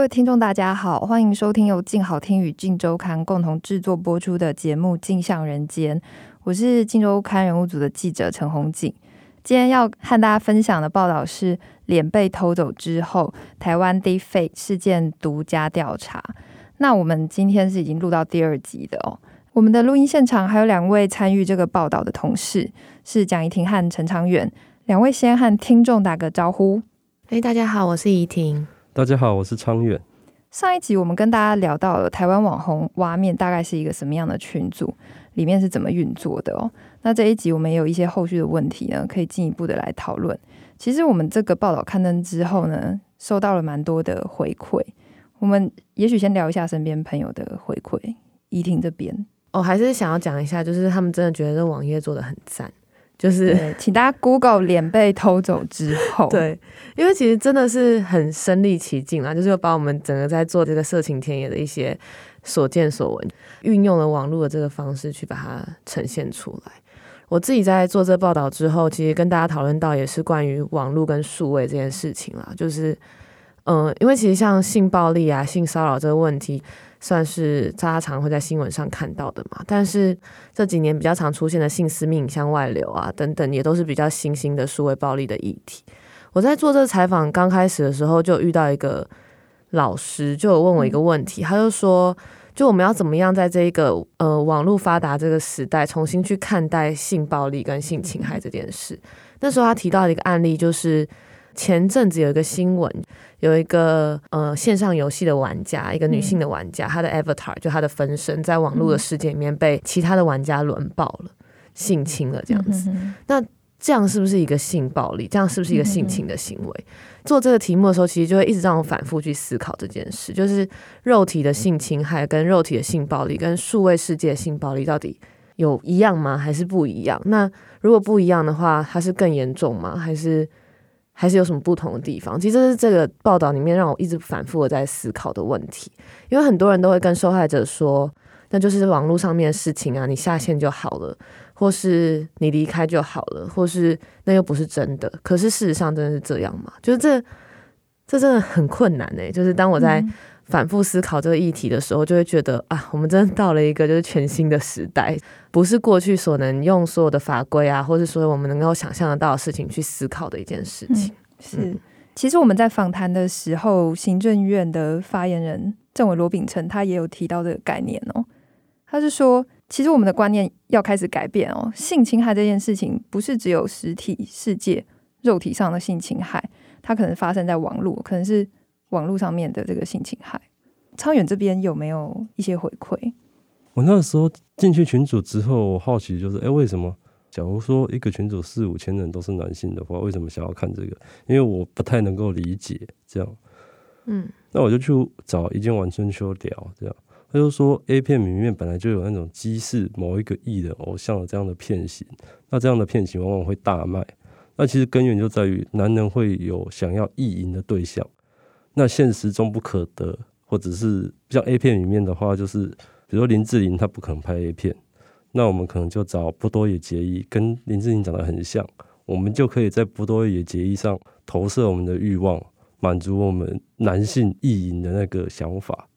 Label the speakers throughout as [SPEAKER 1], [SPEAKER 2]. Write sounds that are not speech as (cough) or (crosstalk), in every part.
[SPEAKER 1] 各位听众，大家好，欢迎收听由静好听与静周刊共同制作播出的节目《镜像人间》，我是静周刊人物组的记者陈红景。今天要和大家分享的报道是脸被偷走之后，台湾 d e f a k e 事件独家调查。那我们今天是已经录到第二集的哦。我们的录音现场还有两位参与这个报道的同事，是蒋怡婷和陈长远。两位先和听众打个招呼。
[SPEAKER 2] 哎，大家好，我是怡婷。
[SPEAKER 3] 大家好，我是昌远。
[SPEAKER 1] 上一集我们跟大家聊到了台湾网红挖面大概是一个什么样的群组，里面是怎么运作的哦。那这一集我们也有一些后续的问题呢，可以进一步的来讨论。其实我们这个报道刊登之后呢，收到了蛮多的回馈。我们也许先聊一下身边朋友的回馈。怡婷这边，
[SPEAKER 2] 我、哦、还是想要讲一下，就是他们真的觉得这网页做的很赞。就是 (laughs)
[SPEAKER 1] 请大家 Google 脸被偷走之后，
[SPEAKER 2] 对，因为其实真的是很身临其境啊，就是把我们整个在做这个色情田野的一些所见所闻，运用了网络的这个方式去把它呈现出来。我自己在做这报道之后，其实跟大家讨论到也是关于网络跟数位这件事情啦，就是嗯、呃，因为其实像性暴力啊、性骚扰这个问题。算是大家常会在新闻上看到的嘛，但是这几年比较常出现的性私密影像外流啊等等，也都是比较新兴的数位暴力的议题。我在做这个采访刚开始的时候，就遇到一个老师，就有问我一个问题，他就说，就我们要怎么样在这一个呃网络发达这个时代，重新去看待性暴力跟性侵害这件事。那时候他提到的一个案例就是。前阵子有一个新闻，有一个呃线上游戏的玩家，一个女性的玩家，她的 avatar 就她的分身，在网络的世界里面被其他的玩家轮爆了，性侵了这样子。那这样是不是一个性暴力？这样是不是一个性侵的行为？做这个题目的时候，其实就会一直让我反复去思考这件事，就是肉体的性侵害跟肉体的性暴力跟数位世界的性暴力到底有一样吗？还是不一样？那如果不一样的话，它是更严重吗？还是？还是有什么不同的地方？其实这是这个报道里面让我一直反复的在思考的问题。因为很多人都会跟受害者说，那就是网络上面的事情啊，你下线就好了，或是你离开就好了，或是那又不是真的。可是事实上真的是这样吗？就是这这真的很困难呢、就是当我在反复思考这个议题的时候，就会觉得啊，我们真的到了一个就是全新的时代。不是过去所能用所有的法规啊，或者说我们能够想象得到的事情去思考的一件事情。
[SPEAKER 1] 嗯、是，其实我们在访谈的时候，行政院的发言人政委罗秉成他也有提到这个概念哦。他是说，其实我们的观念要开始改变哦。性侵害这件事情不是只有实体世界肉体上的性侵害，它可能发生在网络，可能是网络上面的这个性侵害。超远这边有没有一些回馈？
[SPEAKER 3] 我那个时候进去群组之后，我好奇就是，哎、欸，为什么？假如说一个群组四五千人都是男性的话，为什么想要看这个？因为我不太能够理解这样。嗯，那我就去找一间晚春秋聊，这样他就说，A 片里面本来就有那种激视某一个艺人偶像的这样的片型，那这样的片型往往会大卖。那其实根源就在于男人会有想要意淫的对象，那现实中不可得，或者是像 A 片里面的话，就是。比如林志玲，她不可能拍 A 片，那我们可能就找波多野结衣，跟林志玲长得很像，我们就可以在波多野结衣上投射我们的欲望，满足我们男性意淫的那个想法。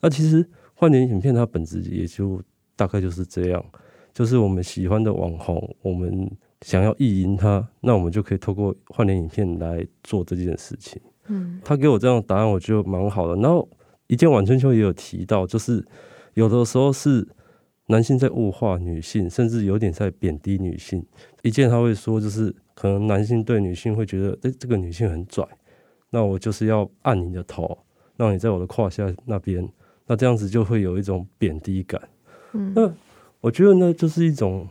[SPEAKER 3] 那其实换脸影片它本质也就大概就是这样，就是我们喜欢的网红，我们想要意淫他，那我们就可以透过换脸影片来做这件事情。嗯，他给我这样的答案，我觉得蛮好的。然后一见晚春秋也有提到，就是。有的时候是男性在物化女性，甚至有点在贬低女性。一见他会说，就是可能男性对女性会觉得，哎、欸，这个女性很拽，那我就是要按你的头，让你在我的胯下那边，那这样子就会有一种贬低感。嗯，那我觉得呢，就是一种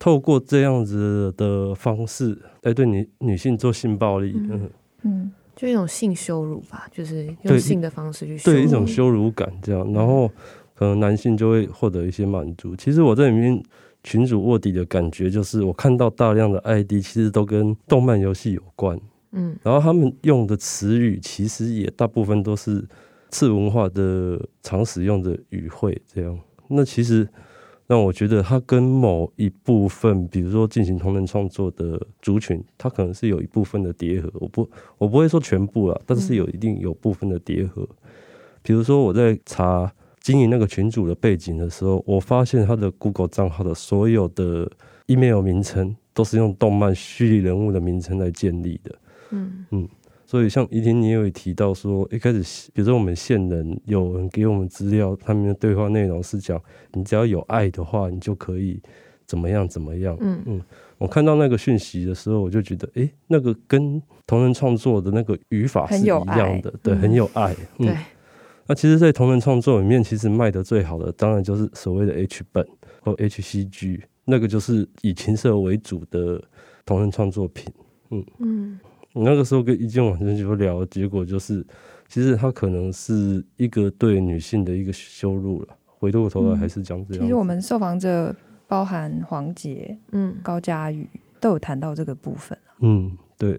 [SPEAKER 3] 透过这样子的方式来对女女性做性暴力。嗯嗯，
[SPEAKER 2] 就一种性羞辱吧，就是用性的方式去羞
[SPEAKER 3] 对，对一种羞辱感这样，然后可能男性就会获得一些满足。其实我在里面群主卧底的感觉就是，我看到大量的 ID 其实都跟动漫游戏有关，嗯，然后他们用的词语其实也大部分都是次文化的常使用的语汇这样。那其实。让我觉得它跟某一部分，比如说进行同人创作的族群，它可能是有一部分的叠合。我不，我不会说全部啦，但是有一定有部分的叠合。比如说我在查经营那个群组的背景的时候，我发现他的 Google 账号的所有的 email 名称都是用动漫虚拟人物的名称来建立的。嗯嗯。所以，像怡婷，你有提到说，一开始，比如说我们线人有人给我们资料，他们的对话内容是讲，你只要有爱的话，你就可以怎么样怎么样。嗯嗯，我看到那个讯息的时候，我就觉得，哎、欸，那个跟同人创作的那个语法是一样的，对，很有爱。嗯，对。那其实，在同人创作里面，其实卖的最好的，当然就是所谓的 H 本或 HCG，那个就是以情色为主的同人创作品。嗯嗯。我那个时候跟一见网生就聊，结果就是，其实他可能是一个对女性的一个羞辱了。回过头来还是讲这样、嗯。其
[SPEAKER 1] 实我们受访者包含黄杰、嗯高佳宇都有谈到这个部分。
[SPEAKER 3] 嗯，对。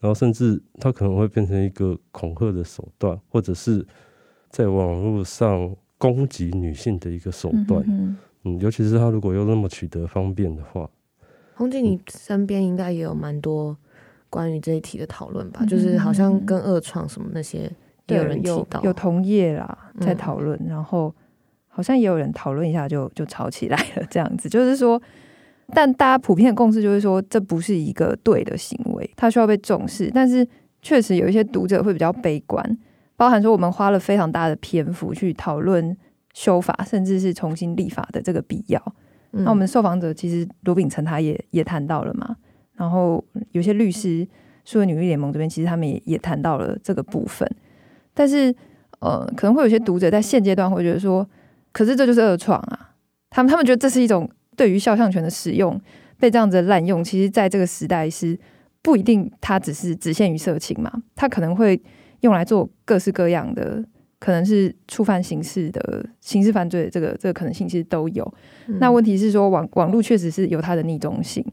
[SPEAKER 3] 然后甚至他可能会变成一个恐吓的手段，或者是在网络上攻击女性的一个手段。嗯，嗯，嗯，尤其是他如果又那么取得方便的话。
[SPEAKER 2] 红姐，你身边应该也有蛮多。关于这一题的讨论吧，就是好像跟二创什么那些也有人提到，
[SPEAKER 1] 有，有同业啦在讨论，然后好像也有人讨论一下就就吵起来了，这样子就是说，但大家普遍的共识就是说，这不是一个对的行为，它需要被重视。但是确实有一些读者会比较悲观，包含说我们花了非常大的篇幅去讨论修法，甚至是重新立法的这个必要。那我们受访者其实罗秉成他也也谈到了嘛。然后有些律师，数位女力联盟这边，其实他们也也谈到了这个部分。但是，呃，可能会有些读者在现阶段会觉得说，可是这就是二创啊。他们他们觉得这是一种对于肖像权的使用被这样子滥用，其实在这个时代是不一定，它只是只限于色情嘛。它可能会用来做各式各样的，可能是触犯刑事的刑事犯罪的这个这个可能性其实都有。嗯、那问题是说网网络确实是有它的逆中性。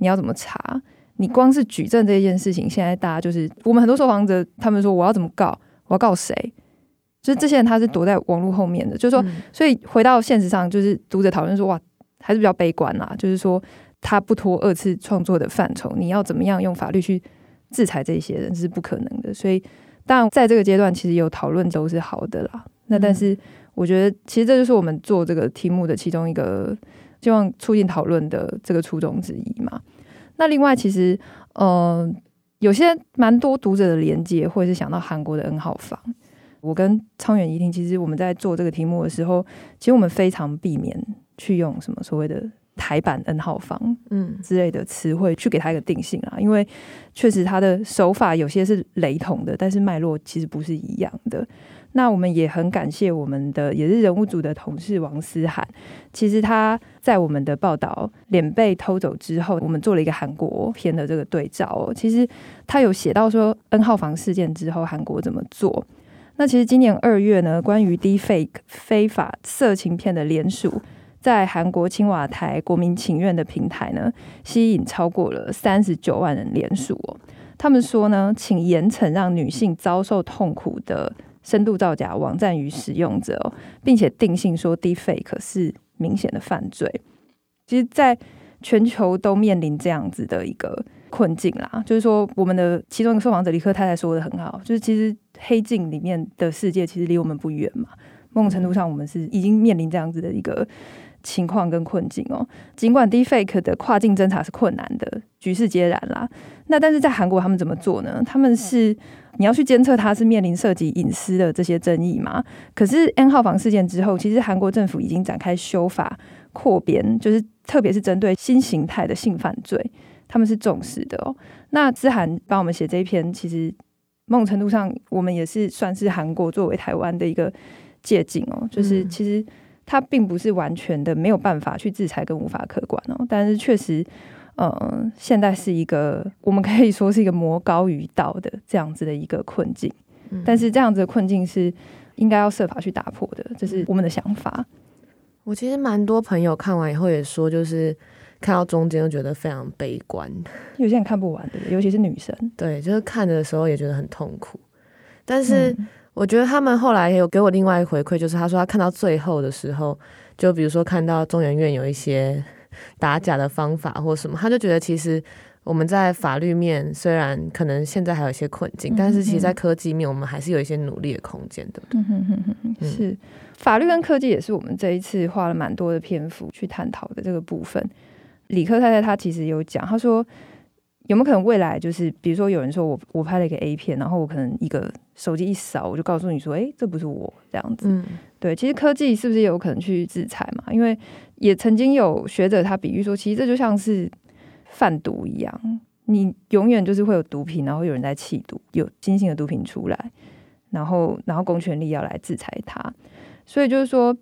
[SPEAKER 1] 你要怎么查？你光是举证这件事情，现在大家就是我们很多受访者，他们说我要怎么告？我要告谁？就是这些人他是躲在网络后面的，就是说，所以回到现实上，就是读者讨论说，哇，还是比较悲观啦。就是说，他不脱二次创作的范畴，你要怎么样用法律去制裁这些人是不可能的。所以，当然在这个阶段，其实有讨论都是好的啦。那但是，我觉得其实这就是我们做这个题目的其中一个。希望促进讨论的这个初衷之一嘛。那另外，其实呃，有些蛮多读者的连接，或者是想到韩国的 N 号房。我跟昌远、怡婷，其实我们在做这个题目的时候，其实我们非常避免去用什么所谓的台版 N 号房嗯之类的词汇去给他一个定性啊，因为确实他的手法有些是雷同的，但是脉络其实不是一样的。那我们也很感谢我们的也是人物组的同事王思涵。其实他在我们的报道脸被偷走之后，我们做了一个韩国片的这个对照哦。其实他有写到说 N 号房事件之后韩国怎么做。那其实今年二月呢，关于 D Fake 非法色情片的联署，在韩国青瓦台国民请愿的平台呢，吸引超过了三十九万人联署哦。他们说呢，请严惩让女性遭受痛苦的。深度造假网站与使用者，并且定性说 Deepfake 是明显的犯罪。其实，在全球都面临这样子的一个困境啦。就是说，我们的其中一个受访者李克太太说的很好，就是其实黑镜里面的世界其实离我们不远嘛。某种程度上，我们是已经面临这样子的一个情况跟困境哦。尽管 Deepfake 的跨境侦查是困难的，局势皆然啦。那但是在韩国，他们怎么做呢？他们是。你要去监测它，是面临涉及隐私的这些争议吗？可是 N 号房事件之后，其实韩国政府已经展开修法扩编，就是特别是针对新形态的性犯罪，他们是重视的哦。那思涵帮我们写这一篇，其实某种程度上，我们也是算是韩国作为台湾的一个借鉴哦。就是其实它并不是完全的没有办法去制裁跟无法可管哦，但是确实。呃，现在是一个我们可以说是一个魔高于道的这样子的一个困境。嗯、但是这样子的困境是应该要设法去打破的，这是我们的想法。
[SPEAKER 2] 我其实蛮多朋友看完以后也说，就是看到中间就觉得非常悲观，(laughs)
[SPEAKER 1] 有些人看不完的，尤其是女生。
[SPEAKER 2] 对，就是看的时候也觉得很痛苦。但是我觉得他们后来也有给我另外一回馈，就是他说他看到最后的时候，就比如说看到中研院有一些。打假的方法或什么，他就觉得其实我们在法律面虽然可能现在还有一些困境，但是其实，在科技面我们还是有一些努力的空间的。
[SPEAKER 1] 嗯哼哼哼，是法律跟科技也是我们这一次花了蛮多的篇幅去探讨的这个部分。理科太太她其实有讲，她说有没有可能未来就是，比如说有人说我我拍了一个 A 片，然后我可能一个手机一扫，我就告诉你说，哎，这不是我这样子。嗯、对，其实科技是不是也有可能去制裁嘛？因为也曾经有学者他比喻说，其实这就像是贩毒一样，你永远就是会有毒品，然后有人在弃毒，有新型的毒品出来，然后然后公权力要来制裁它，所以就是说，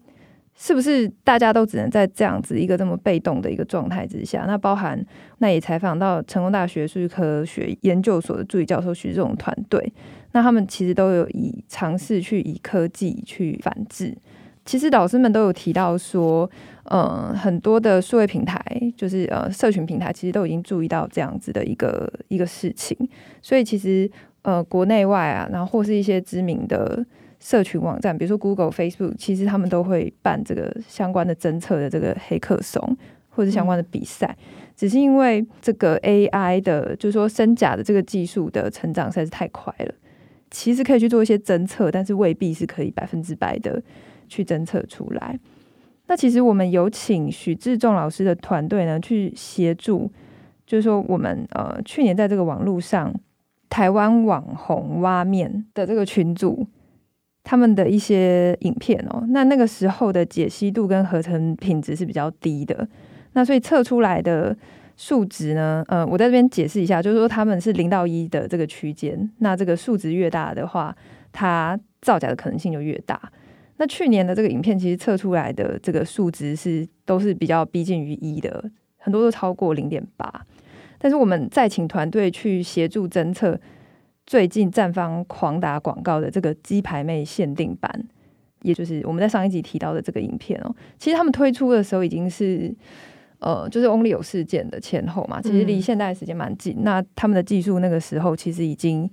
[SPEAKER 1] 是不是大家都只能在这样子一个这么被动的一个状态之下？那包含那也采访到成功大学数据科学研究所的助理教授徐志荣团队，那他们其实都有以尝试去以科技去反制。其实老师们都有提到说，呃，很多的数位平台，就是呃，社群平台，其实都已经注意到这样子的一个一个事情。所以其实呃，国内外啊，然后或是一些知名的社群网站，比如说 Google、Facebook，其实他们都会办这个相关的侦测的这个黑客松，或者相关的比赛。只是因为这个 AI 的，就是说真假的这个技术的成长实在是太快了，其实可以去做一些侦测，但是未必是可以百分之百的。去侦测出来。那其实我们有请许志仲老师的团队呢，去协助，就是说我们呃去年在这个网络上，台湾网红挖面的这个群组，他们的一些影片哦，那那个时候的解析度跟合成品质是比较低的，那所以测出来的数值呢，呃，我在这边解释一下，就是说他们是零到一的这个区间，那这个数值越大的话，它造假的可能性就越大。那去年的这个影片其实测出来的这个数值是都是比较逼近于一的，很多都超过零点八。但是我们再请团队去协助侦测最近站方狂打广告的这个鸡排妹限定版，也就是我们在上一集提到的这个影片哦。其实他们推出的时候已经是呃，就是 Only 有事件的前后嘛，其实离现在的时间蛮近。嗯、那他们的技术那个时候其实已经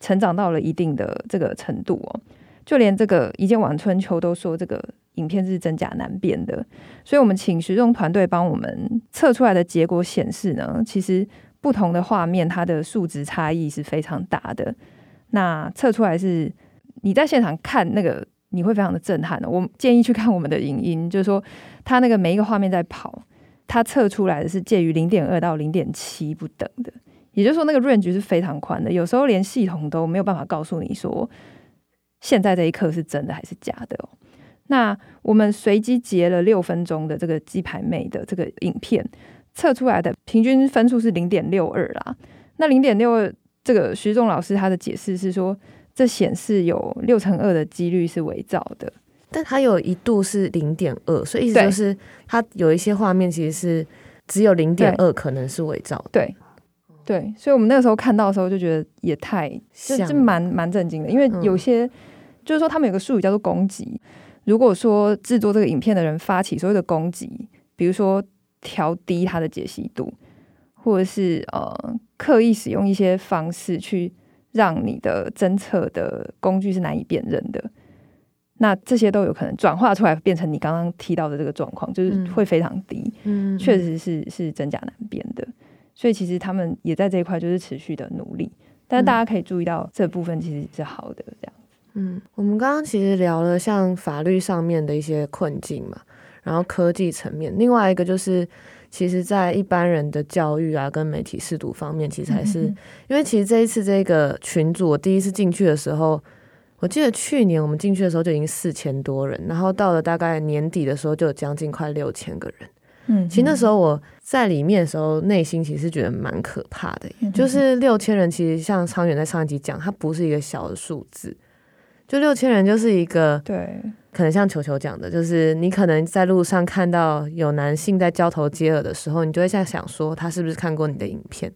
[SPEAKER 1] 成长到了一定的这个程度哦。就连这个一见晚春秋都说这个影片是真假难辨的，所以我们请徐仲团队帮我们测出来的结果显示呢，其实不同的画面它的数值差异是非常大的。那测出来是你在现场看那个你会非常的震撼的。我建议去看我们的影音，就是说它那个每一个画面在跑，它测出来的是介于零点二到零点七不等的，也就是说那个 range 是非常宽的，有时候连系统都没有办法告诉你说。现在这一刻是真的还是假的哦？那我们随机截了六分钟的这个鸡排妹的这个影片，测出来的平均分数是零点六二啦。那零点六二，这个徐仲老师他的解释是说，这显示有六成二的几率是伪造的，
[SPEAKER 2] 但它有一度是零点二，所以意思就是它有一些画面其实是只有零点二可能是伪造的。
[SPEAKER 1] 对。对，所以我们那个时候看到的时候就觉得也太就就蛮蛮震惊的，因为有些。就是说，他们有个术语叫做攻击。如果说制作这个影片的人发起所谓的攻击，比如说调低它的解析度，或者是呃刻意使用一些方式去让你的侦测的工具是难以辨认的，那这些都有可能转化出来变成你刚刚提到的这个状况，就是会非常低。嗯，确实是是真假难辨的。所以其实他们也在这一块就是持续的努力，但是大家可以注意到这部分其实是好的，这样。
[SPEAKER 2] 嗯，我们刚刚其实聊了像法律上面的一些困境嘛，然后科技层面，另外一个就是，其实，在一般人的教育啊，跟媒体试读方面，其实还是，因为其实这一次这个群组，我第一次进去的时候，我记得去年我们进去的时候就已经四千多人，然后到了大概年底的时候就有将近快六千个人。嗯，其实那时候我在里面的时候，内心其实觉得蛮可怕的，就是六千人，其实像昌远在上一集讲，它不是一个小的数字。就六千人就是一个
[SPEAKER 1] 对，
[SPEAKER 2] 可能像球球讲的，就是你可能在路上看到有男性在交头接耳的时候，你就会在想说他是不是看过你的影片。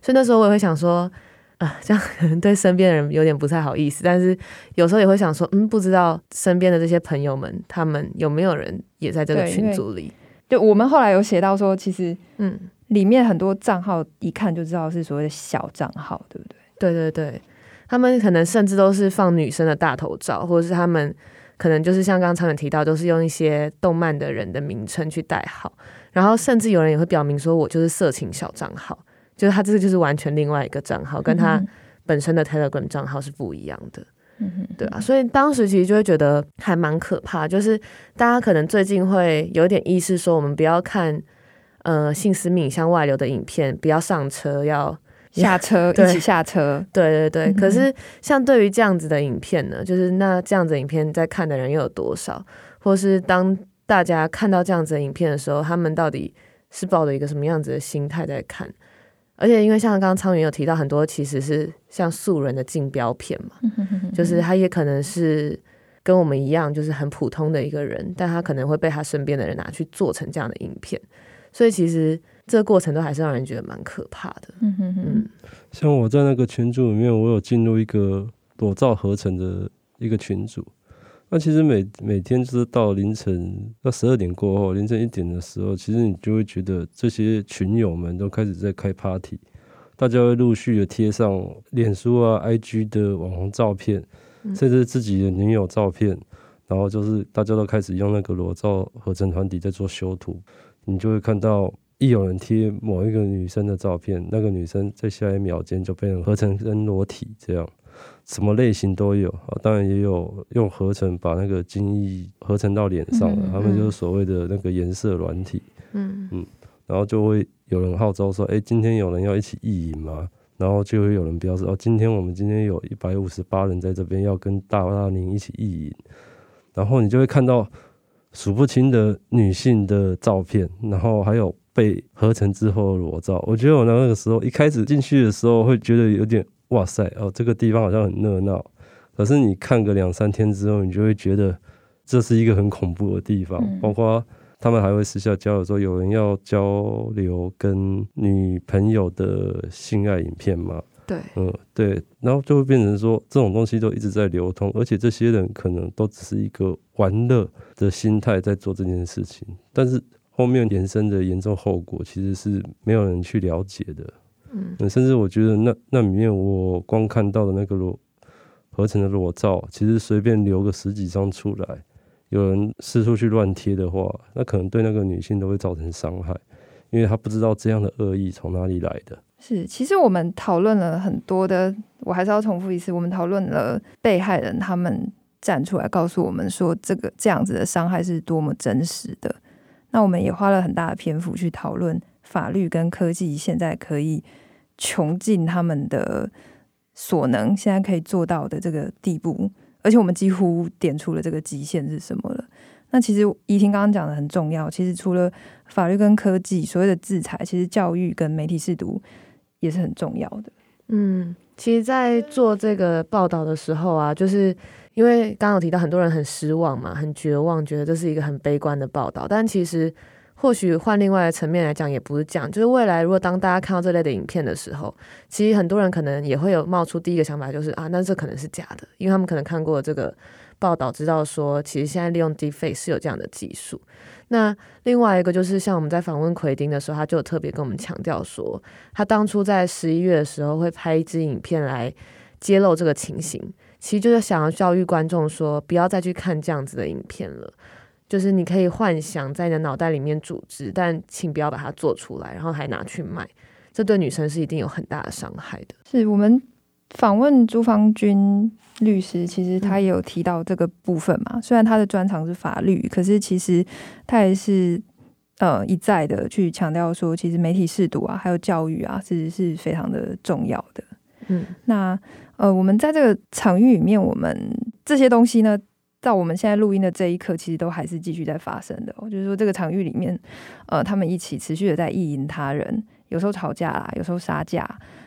[SPEAKER 2] 所以那时候我也会想说，啊，这样可能对身边的人有点不太好意思。但是有时候也会想说，嗯，不知道身边的这些朋友们，他们有没有人也在这个群组里？
[SPEAKER 1] 就我们后来有写到说，其实嗯，里面很多账号一看就知道是所谓的小账号，对不对？
[SPEAKER 2] 对对对。他们可能甚至都是放女生的大头照，或者是他们可能就是像刚刚常远提到，都是用一些动漫的人的名称去代号，然后甚至有人也会表明说，我就是色情小账号，就是他这个就是完全另外一个账号，跟他本身的 Telegram 账号是不一样的，嗯，对啊，所以当时其实就会觉得还蛮可怕，就是大家可能最近会有点意识说，我们不要看呃性私密影像外流的影片，不要上车要。(laughs)
[SPEAKER 1] 下车，(laughs) 一起下车。
[SPEAKER 2] 对对对，可是像对于这样子的影片呢，就是那这样子的影片在看的人又有多少？或是当大家看到这样子的影片的时候，他们到底是抱着一个什么样子的心态在看？而且因为像刚刚苍云有提到很多，其实是像素人的竞标片嘛，就是他也可能是跟我们一样，就是很普通的一个人，但他可能会被他身边的人拿去做成这样的影片，所以其实。这个过程都还是让人觉得蛮可怕的。嗯哼哼。嗯，
[SPEAKER 3] 像我在那个群组里面，我有进入一个裸照合成的一个群组。那其实每每天就是到凌晨到十二点过后，凌晨一点的时候，其实你就会觉得这些群友们都开始在开 party，大家会陆续的贴上脸书啊、IG 的网红照片，甚至自己的女友照片，然后就是大家都开始用那个裸照合成团体在做修图，你就会看到。一有人贴某一个女生的照片，那个女生在下一秒间就被人合成人裸体，这样什么类型都有啊。当然也有用合成把那个精液合成到脸上的，他们就是所谓的那个颜色软体。嗯嗯，然后就会有人号召说：“哎，今天有人要一起意淫吗？”然后就会有人表示：“哦，今天我们今天有一百五十八人在这边要跟大大宁一起意淫。”然后你就会看到数不清的女性的照片，然后还有。被合成之后的裸照，我觉得我那个时候一开始进去的时候会觉得有点哇塞哦，这个地方好像很热闹。可是你看个两三天之后，你就会觉得这是一个很恐怖的地方。包括他们还会私下交流说，有人要交流跟女朋友的性爱影片吗？
[SPEAKER 1] 对，
[SPEAKER 3] 嗯，对，然后就会变成说这种东西都一直在流通，而且这些人可能都只是一个玩乐的心态在做这件事情，但是。后面延伸的严重后果其实是没有人去了解的，嗯，甚至我觉得那那里面我光看到的那个裸合成的裸照，其实随便留个十几张出来，有人四处去乱贴的话，那可能对那个女性都会造成伤害，因为她不知道这样的恶意从哪里来的。
[SPEAKER 1] 是，其实我们讨论了很多的，我还是要重复一次，我们讨论了被害人他们站出来告诉我们说，这个这样子的伤害是多么真实的。那我们也花了很大的篇幅去讨论法律跟科技现在可以穷尽他们的所能，现在可以做到的这个地步，而且我们几乎点出了这个极限是什么了。那其实怡婷刚刚讲的很重要，其实除了法律跟科技所谓的制裁，其实教育跟媒体识读也是很重要的。
[SPEAKER 2] 嗯，其实，在做这个报道的时候啊，就是。因为刚刚有提到很多人很失望嘛，很绝望，觉得这是一个很悲观的报道。但其实，或许换另外的层面来讲，也不是这样。就是未来，如果当大家看到这类的影片的时候，其实很多人可能也会有冒出第一个想法，就是啊，那这可能是假的，因为他们可能看过这个报道，知道说其实现在利用 Deepfake 是有这样的技术。那另外一个就是像我们在访问奎丁的时候，他就特别跟我们强调说，他当初在十一月的时候会拍一支影片来揭露这个情形。其实就是想要教育观众说，不要再去看这样子的影片了。就是你可以幻想在你的脑袋里面组织，但请不要把它做出来，然后还拿去卖，这对女生是一定有很大的伤害的。
[SPEAKER 1] 是我们访问朱芳君律师，其实他也有提到这个部分嘛。嗯、虽然他的专长是法律，可是其实他也是呃一再的去强调说，其实媒体识读啊，还有教育啊，其实是非常的重要的。嗯，那。呃，我们在这个场域里面，我们这些东西呢，到我们现在录音的这一刻，其实都还是继续在发生的。就是说，这个场域里面，呃，他们一起持续的在意淫他人，有时候吵架啦，有时候杀价。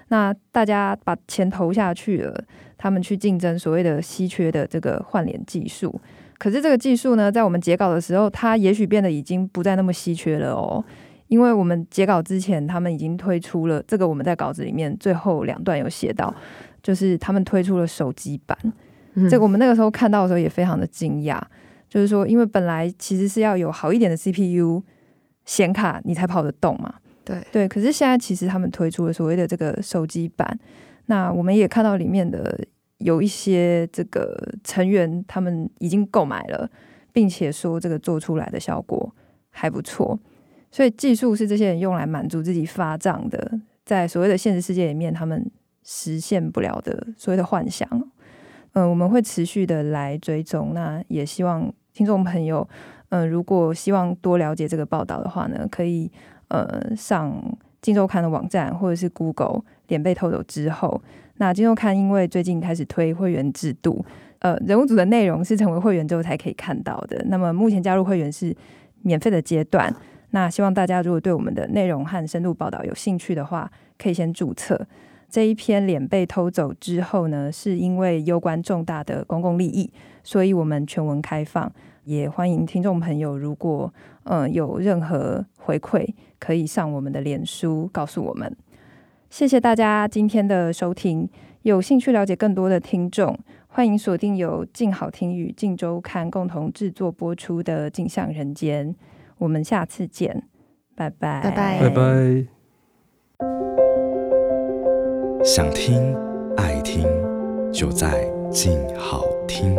[SPEAKER 1] 那大家把钱投下去了，他们去竞争所谓的稀缺的这个换脸技术。可是这个技术呢，在我们截稿的时候，它也许变得已经不再那么稀缺了哦。因为我们截稿之前，他们已经推出了这个，我们在稿子里面最后两段有写到，就是他们推出了手机版。嗯。这个我们那个时候看到的时候也非常的惊讶，就是说，因为本来其实是要有好一点的 CPU 显卡，你才跑得动嘛。
[SPEAKER 2] 对
[SPEAKER 1] 对，可是现在其实他们推出了所谓的这个手机版，那我们也看到里面的有一些这个成员他们已经购买了，并且说这个做出来的效果还不错，所以技术是这些人用来满足自己发胀的，在所谓的现实世界里面他们实现不了的所谓的幻想。嗯、呃，我们会持续的来追踪，那也希望听众朋友，嗯、如果希望多了解这个报道的话呢，可以。呃，上《金周刊》的网站或者是 Google 脸被偷走之后，那《金周刊》因为最近开始推会员制度，呃，人物组的内容是成为会员之后才可以看到的。那么目前加入会员是免费的阶段。那希望大家如果对我们的内容和深度报道有兴趣的话，可以先注册。这一篇脸被偷走之后呢，是因为攸关重大的公共利益，所以我们全文开放。也欢迎听众朋友，如果嗯有任何回馈，可以上我们的脸书告诉我们。谢谢大家今天的收听。有兴趣了解更多的听众，欢迎锁定由静好听与静周刊共同制作播出的《镜像人间》。我们下次见，拜拜，
[SPEAKER 2] 拜拜，
[SPEAKER 3] 拜拜。
[SPEAKER 4] 想听爱听，就在静好听。